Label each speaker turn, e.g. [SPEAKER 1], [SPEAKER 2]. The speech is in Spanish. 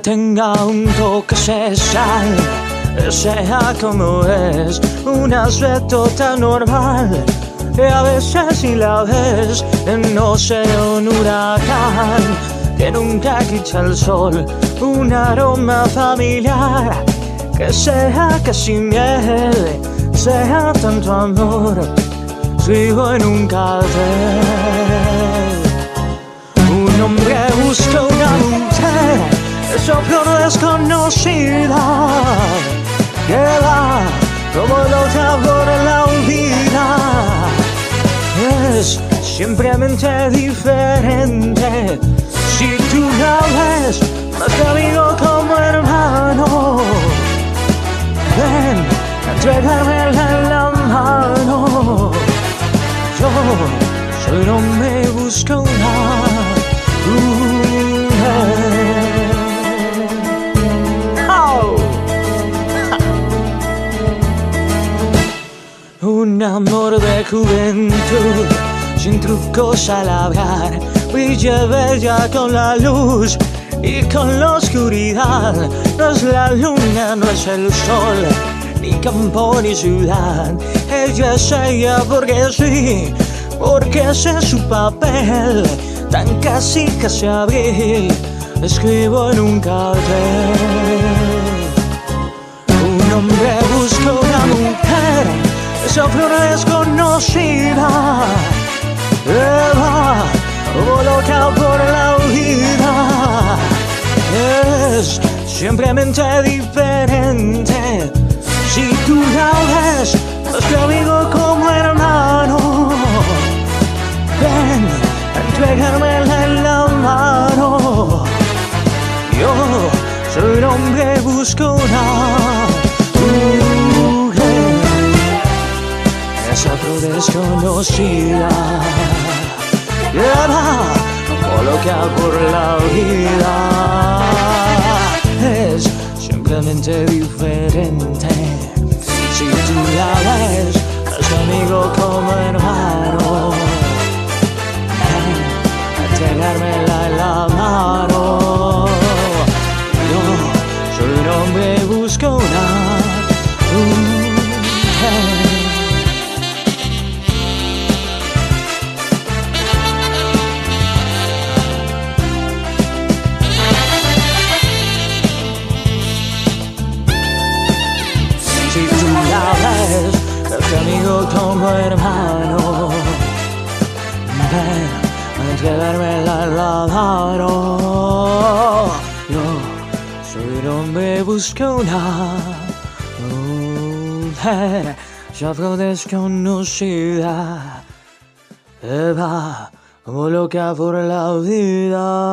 [SPEAKER 1] tenga un toque especial, sea como es, un aspecto tan normal. Y a veces si la ves, no sé, un huracán que nunca quita el sol, un aroma familiar que sea casi miel, sea tanto amor, sigo en un cartel. Desconocida, que va como loca por la vida. Es simplemente diferente. Si tú la ves, más que amigo como Un amor de juventud, sin trucos al hablar, brilla bella con la luz y con la oscuridad. No es la luna, no es el sol, ni campo ni ciudad. Ella es ella porque sí, porque ese es su papel, tan casi casi abril. Escribo en un cartel. Desconocida. Eva, como loca por la vida. Es simplemente diferente. Si tú la ves, es que amigo como hermano. Ven, entregármela en la mano. Yo soy un hombre, busco desconocida. Lleva como loca por la vida. Es simplemente diferente. Si tú la ves, es amigo la ves, es amigo como hermano. Ven a entregármela al mano. Yo soy un hombre, busco una mujer. Ya desconocida. Eva, como loca por la vida.